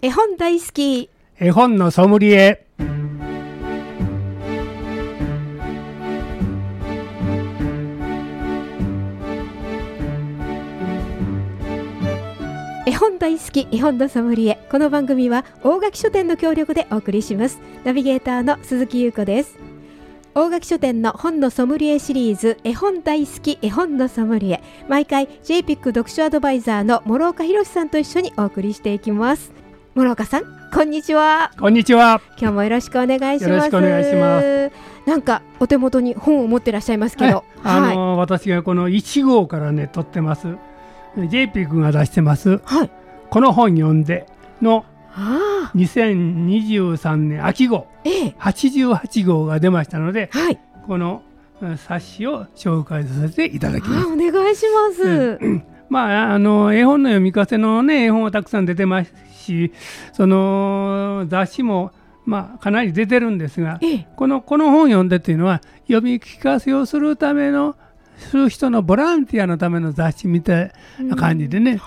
絵本大好き。絵本のソムリエ。絵本大好き絵本のソムリエ。この番組は大垣書店の協力でお送りします。ナビゲーターの鈴木優子です。大垣書店の本のソムリエシリーズ絵本大好き絵本のソムリエ。毎回 JPIC 読書アドバイザーの諸岡博さんと一緒にお送りしていきます諸岡さんこんにちは。こんにちは。今日もよろしくお願いします。よろしくお願いします。なんかお手元に本を持ってらっしゃいますけど、あのー私がこの1号からね撮ってます。JP が出してます。はい。この本読んでのああ2023年秋号。ええ。88号が出ましたのではい。このうん冊子を紹介させていただきます。あお願いします、まあ、あの絵本の読み聞かせのね絵本はたくさん出てますしその雑誌もまあかなり出てるんですがええ。このこの本読んでっていうのは読み聞かせをするためのする人のボランティアのための雑誌みたいな感じでね、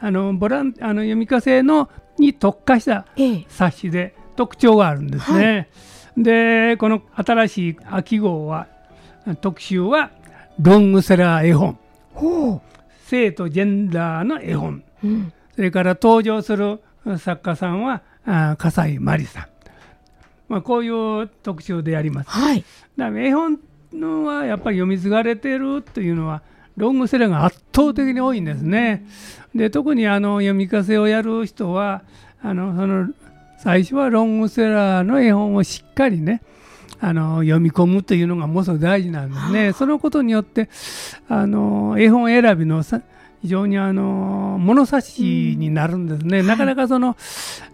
あのボランあの読み聞かせのに特化したええ。冊子で特徴があるんですね。でこの新しい秋号は特集はロングセラー絵本。ほ性とジェンダーの絵本。う、うん、それから登場する作家さんはあ笠井真理さん、まあ、こういう特集でやります。はいだから絵本のはやっぱり読み継がれてるというのはロングセラーが圧倒的に多いんですね。で特にあの読み聞かせをやる人はあのその最初はロングセラーの絵本をしっかりねあの読み込むというのがものすごく大事なんですね。そのことによってあの絵本選びのさ非常にあの物差しになるんですね。なかなかその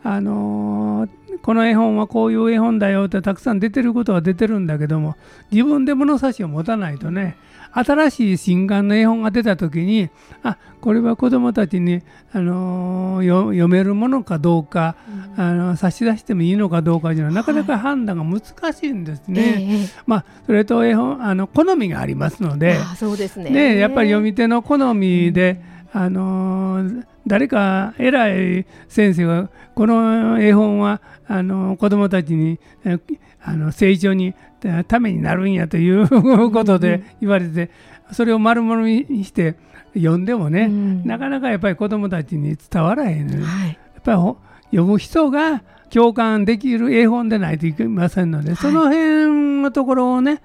あのこの絵本はこういう絵本だよってたくさん出てることは出てるんだけども自分で物差しを持たないとね新しい新刊の絵本が出た時にあこれは子どもたちに、あのーよ読めるものかどうか、あの差し出してもいいのかどうかというのはなかなか判断が難しいんですね。ええ。まあ、それと絵本あの好みがありますので。そうですね。ね、やっぱり読み手の好みで、あのー誰か偉い先生がこの絵本はあのー子どもたちにえあの成長にえためになるんやということで言われてそれを丸々にして読んでもね、うん。なかなかやっぱり子どもたちに伝わらへん、やっはい。ぱりほ読む人が共感できる絵本でないといけませんので、その辺のところをね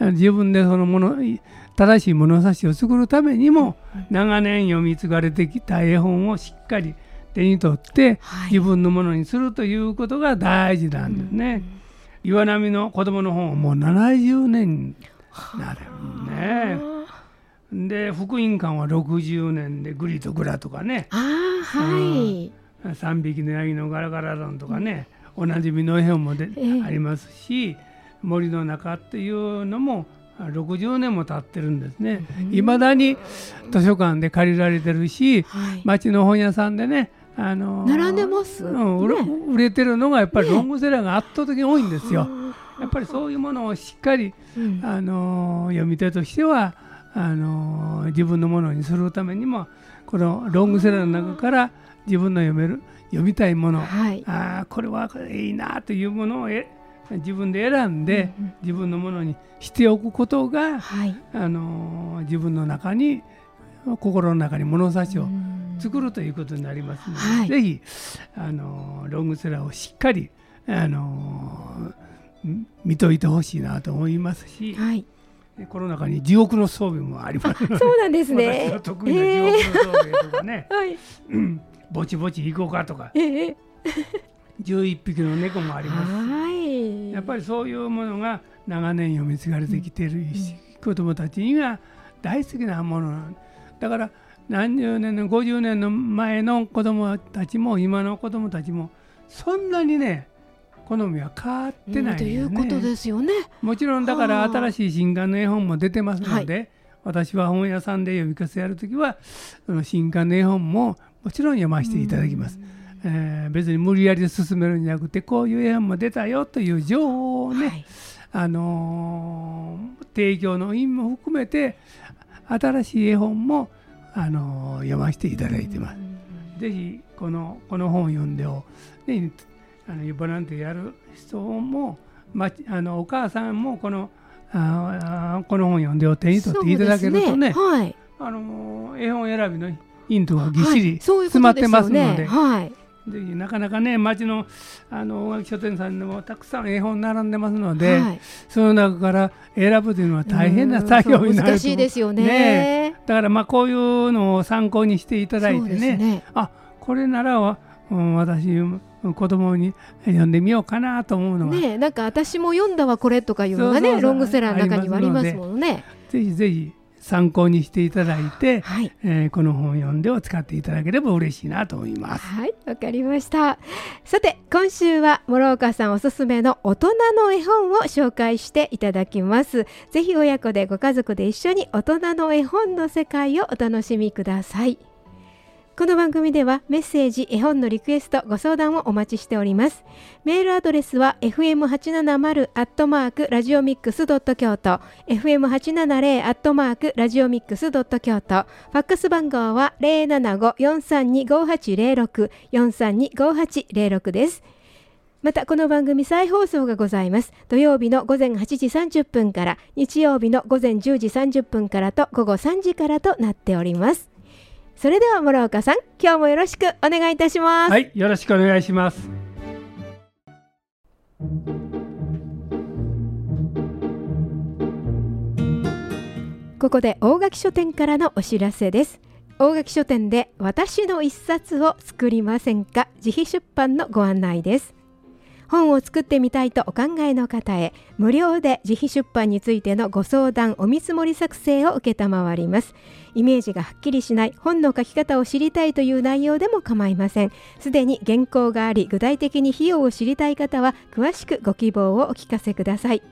自分でそのもの正しい物差しを作るためにも長年読み継がれてきた絵本をしっかり手に取ってはい。自分のものにするということが大事なんですね。岩波の子供の本はもう70年になるね。で福音館は60年でグリとグラとかね。ああはい。3匹のヤギのガラガラロンとかね、おなじみの絵本もで、ええ。ありますし森の中っていうのも60年も経ってるんですね。いまだに図書館で借りられてるしはい。町の本屋さんでねあの並んでます？うん売れね。売れてるのがやっぱりロングセラーが圧倒的に多いんですよ。あやっぱりそういうものをしっかり、うん。あの読み手としてはあの自分のものにするためにもこのロングセラーの中から自分の読める読みたいもの、はい。あーこれはいいなというものをえ自分で選んで、うんうん。自分のものにしておくことが、はい。あの自分の中に心の中に物差しをうん。作るということになりますので、はい。ぜひあのロングセラーをしっかりあの見といてほしいなと思いますし、はい。この中に地獄の装備もあります。のでそうなんです私ね。の得意な地獄の装備とかね、はい。うん。ぼちぼち行こうかとか。ええ。11匹の猫もありますやっぱりそういうものが長年読み継がれてきているし、子どもたちには大好きなものなんだから何十年の50年の前の子どもたちも今の子どもたちもそんなにね好みは変わってないといようことね。ですよねもちろんだからはあ新しい新刊の絵本も出てますので、は私は本屋さんで読み聞かせやるときはその新刊の絵本ももちろん読ませていただきます。えー別に無理やり進めるんじゃなくてこういう絵本も出たよという情報をね、はい。あのー提供の意味も含めて新しい絵本も、あのー読ませていただいてます。ぜひこのこの本を読んでを、ね、あのボランティアやる人も、ま、あのお母さんもこのあこの本を読んでを手に取っていただけるとね、ね。はい、あの絵本選びのヒントがぎっしり詰まってますので。はい、ぜひなかなかね町のあの大垣書店さんでもたくさん絵本並んでますので、はい、その中から選ぶというのは大変な作業になる難しいですよね、ね、だからまあこういうのを参考にしていただいてねね。あこれなら、うん、私子供に読んでみようかなと思うのは。ねなんか私も読んだわこれとかいうのがねロングセラーの中にはありますもんね。ぜひぜひ参考にしていただいて、はい、えー、この本を読んでを使っていただければ嬉しいなと思います。はいわかりました。さて今週は諸岡さんおすすめの大人の絵本を紹介していただきます。ぜひ親子でご家族で一緒に大人の絵本の世界をお楽しみくださいこの番組ではメッセージ、絵本のリクエスト、ご相談をお待ちしております。メールアドレスは fm870 アットマークラジオミックスドット京都、fm870 アットマークラジオミックスドット京都、ファックス番号は075-432-5806、432-5806です。またこの番組再放送がございます。土曜日の午前8時30分から日曜日の午前10時30分からと午後3時からとなっております。それでは諸岡さん今日もよろしくお願いいたします。はいよろしくお願いします。ここで大垣書店からのお知らせです。大垣書店で私の一冊を作りませんか？自費出版のご案内です本を作ってみたいとお考えの方へ無料で自費出版についてのご相談お見積もり作成を承ります。イメージがはっきりしない本の書き方を知りたいという内容でも構いません。すでに原稿があり具体的に費用を知りたい方は詳しくご希望をお聞かせください。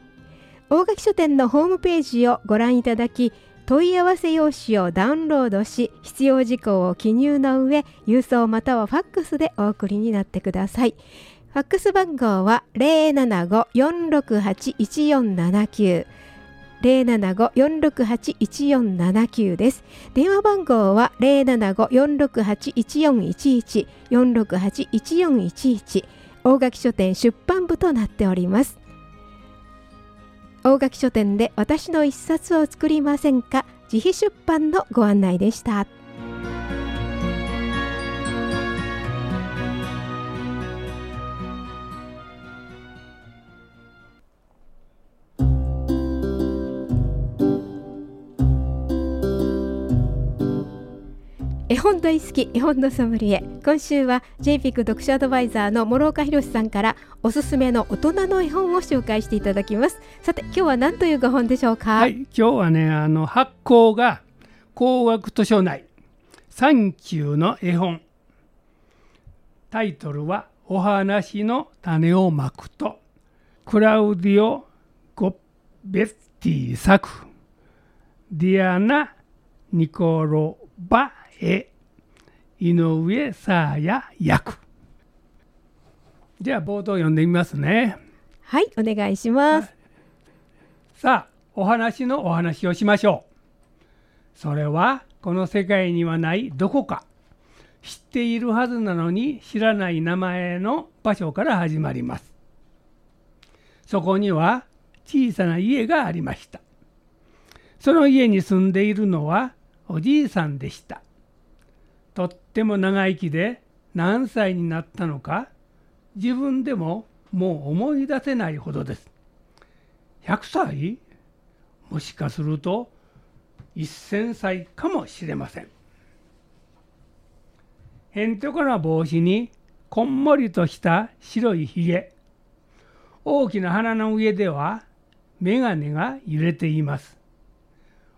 大垣書店のホームページをご覧いただき問い合わせ用紙をダウンロードし必要事項を記入の上郵送またはファックスでお送りになってください。ファックス番号は075-468-1479 075-468-1479です。電話番号は075-468-1411 468-1411大垣書店出版部となっております。大垣書店で私の一冊を作りませんか？自費出版のご案内でした。本大好き絵本のソムリエ。今週は JPIC 読書アドバイザーの諸岡博さんからおすすめの大人の絵本を紹介していただきます。さて今日は何というご本でしょうか？はい今日はねあの発行が工学図書内三級の絵本。タイトルはお話の種をまくと。クラウディオ・ゴッベッティ作。ディアナ・ニコロバ絵井上沙耶役。じゃあ冒頭読んでみますね。はいお願いします。さあお話のお話をしましょう。それはこの世界にはないどこか。知っているはずなのに知らない名前の場所から始まります。そこには小さな家がありました。その家に住んでいるのはおじいさんでしたとっても長生きで何歳になったのか自分でももう思い出せないほどです。100歳？もしかすると1000歳かもしれません。へんてこな帽子にこんもりとした白いひげ大きな鼻の上では眼鏡が揺れています。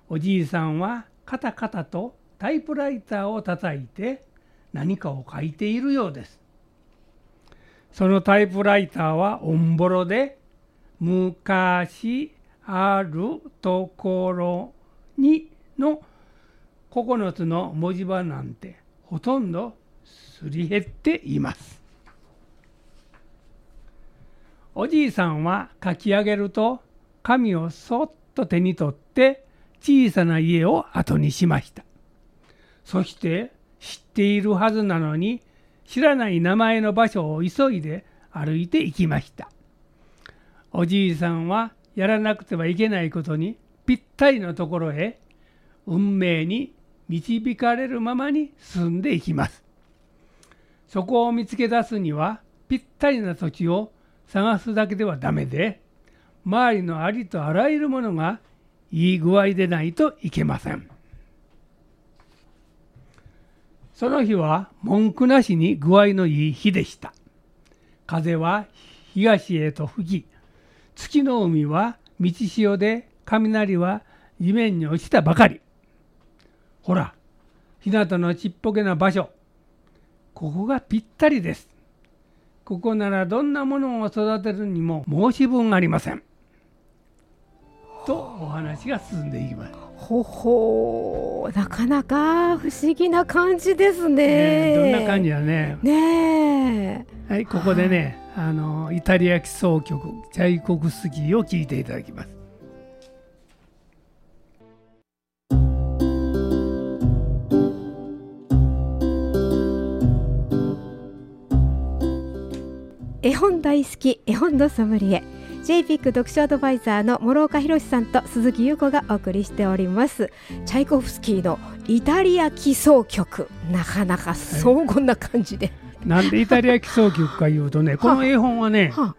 おじいさんはカタカタとタイプライターを叩いて何かを書いているようです。そのタイプライターはオンボロで昔あるところにの9つの文字盤なんてほとんどすり減っています。おじいさんは書き上げると紙をそっと手に取って小さな家を後にしました。そして知っているはずなのに知らない名前の場所を急いで歩いて行きました。おじいさんはやらなくてはいけないことにぴったりのところへ運命に導かれるままに進んでいきます。そこを見つけ出すにはぴったりな土地を探すだけではダメで周りのありとあらゆるものがいい具合でないといけません。その日は文句なしに具合のいい日でした。風は東へと吹き月の海は道潮で雷は地面に落ちたばかり。ほら日向のちっぽけな場所。ここがぴったりです。ここならどんなものを育てるにも申し分ありません。とお話が進んでいきます。ほほなかなか不思議な感じですね。ねどんな感じだね。ねはい、ここでね、あのイタリア基奏曲チャイコフスキーを聴いていただきます。絵本大好き絵本のソムリエ JPIC 読書アドバイザーの諸岡博さんと鈴木優子がお送りしております。チャイコフスキーのイタリア基奏曲。なかなか荘厳な感じで、なんでイタリア基礎局かいうとね、この絵本はね、は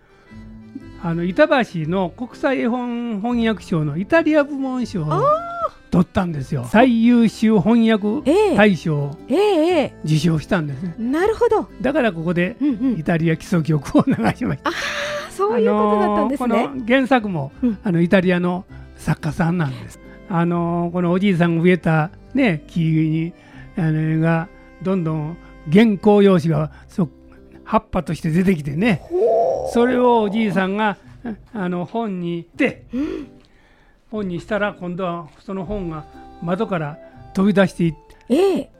あ。の板橋の国際絵本翻訳賞のイタリア部門賞を取ったんですよ。最優秀翻訳ええ。大賞をえええ受賞したんですね。えなるほど、だからここでうんうん。イ、タリア基礎曲を流しました。そういうことだったんですね。あのーこの原作も、うん。あのイタリアの作家さんなんです。あのーこのおじいさんが植えたね木にあのがどんどん原稿用紙がそ葉っぱとして出てきてね。それをおじいさんがあの本にして、本にしたら今度はその本が窓から飛び出していってええ。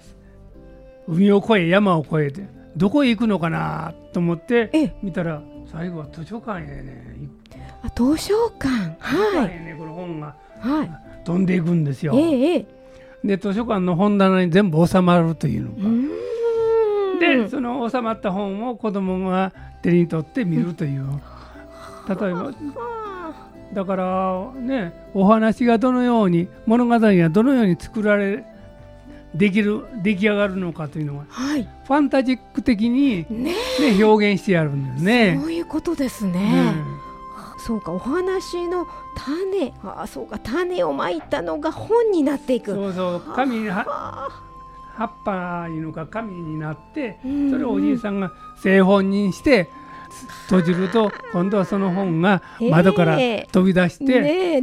海を越え山を越えてどこへ行くのかなと思ってええ。見たら最後は図書館へねあ図書館。はい。ねこの本がはい。飛んでいくんですよ。ええええ。で図書館の本棚に全部収まるというのうーん。でその収まった本を子供が手に取って見るという、例えばあだからねお話がどのように物語がどのように作られできる出来上がるのかというのはーはいファンタジック的に、ねね、表現してやるんですね。そういうことですうね。んそうかお話の種あそうか種をまいたのが本になっていく。そうそう紙はは葉っぱいうのか紙になってうんそれをおじいさんが製本にして閉じると 今度はその本が窓から飛び出して、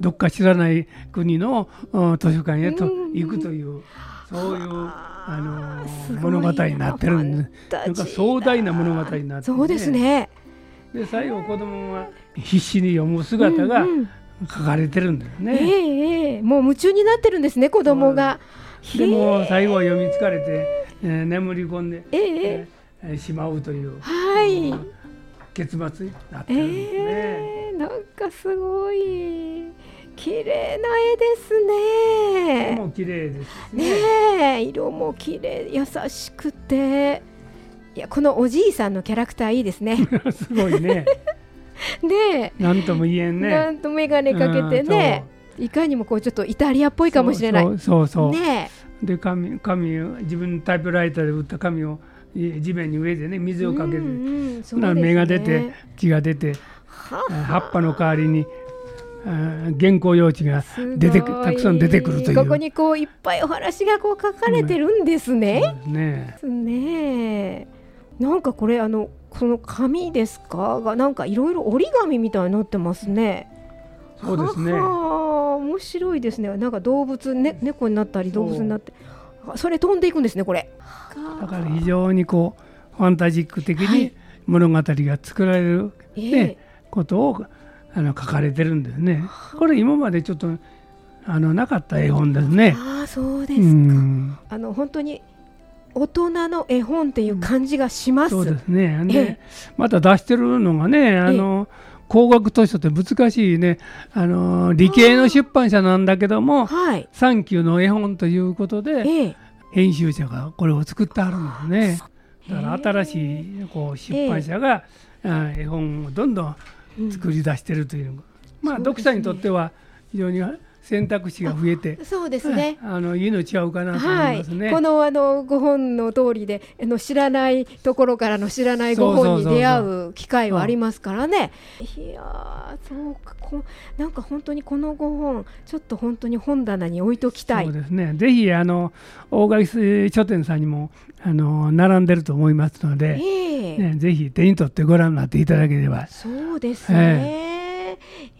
どっか知らない国のうん図書館へとうん。行くというそういうあの物語になってるんでなんか壮大な物語になっててそうですね。で最後子供が必死に読む姿が書かれてるんだよえね。えええもう夢中になってるんですね子供が。でもへ最後は読み疲れて、えー眠り込んで、ええしまうという、はいうん結末になってえるんですね。えなんかすごい綺麗な絵ですね。もう綺麗ですしね。ねえ色も綺麗優しくていやこのおじいさんのキャラクターいいですね すごいね。ねなんとも言えんえ、なね。んと眼鏡かけてねいかにもこうちょっとイタリアっぽいかもしれないそうそうそうねで紙紙を自分のタイプライターで打った紙をえ地面に植えてね水えをかけて、うんうんそんなら芽が出て木が出て葉っぱの代わりにあ原稿用紙が出てくたくさん出てくるという。ここにこういっぱいお話がこう書かれてるんですね、そうですね。ねなんかこれあのこの紙ですか？がなんかいろいろ折り紙みたいになってますね。そうですね。はは面白いですね。なんか動物、ね、猫になったり動物になって。あそれ飛んでいくんですねこれ。だから非常にこうファンタジック的はい。に物語が作られる、ええ。ねことをあの書かれてるんですね。これ今までちょっとあのなかった絵本ですね。ああそうですうか、ん。あの本当に大人の絵本っていう感じがします、そうですね。えで、また出してるのがね、あの工学図書って難しいね、あの理系の出版社なんだけども、はい。サンキューの絵本ということで、ええ。編集者がこれを作ってはるんですね。だから新しいこう出版社が、えー、絵本をどんどん作り出してるという、うん、まあ、読者にとっては非常に選択肢が増えてそうですね、あのいいの違うかなと思いますね、はい、このあのご本の通りであの知らないところからの知らないご本に出会う機会はありますからね。いやそうかこなんか本当にこのご本ちょっと本当に本棚に置いときたい。そうですね。ぜひあの大垣書店さんにもあの並んでると思いますので、えーね、ぜひ手に取ってご覧になっていただければ。そうですね、えー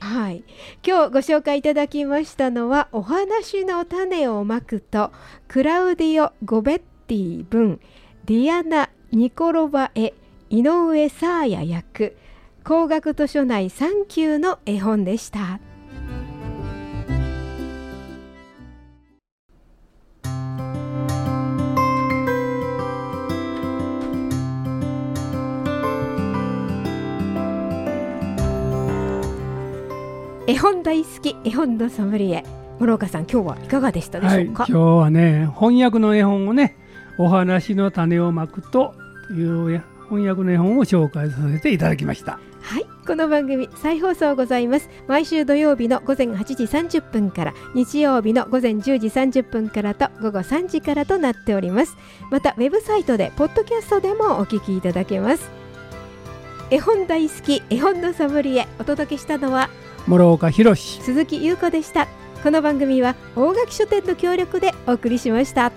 はい、今日ご紹介いただきましたのはお話の種をまくとクラウディオ・ゴベッティ文ディアナ・ニコロバエ井上サーヤ役高額図書内3級の絵本でした。絵本大好き絵本のソムリエ。諸岡さん今日はいかがでしたでしょうか、はい、今日はね翻訳の絵本をねお話の種をまくという翻訳の絵本を紹介させていただきました。はいこの番組再放送ございます。毎週土曜日の午前8時30分から日曜日の午前10時30分からと午後3時からとなっております。またウェブサイトでポッドキャストでもお聞きいただけます。絵本大好き絵本のソムリエお届けしたのは諸岡博鈴木優子でした。この番組は大垣書店の協力でお送りしました。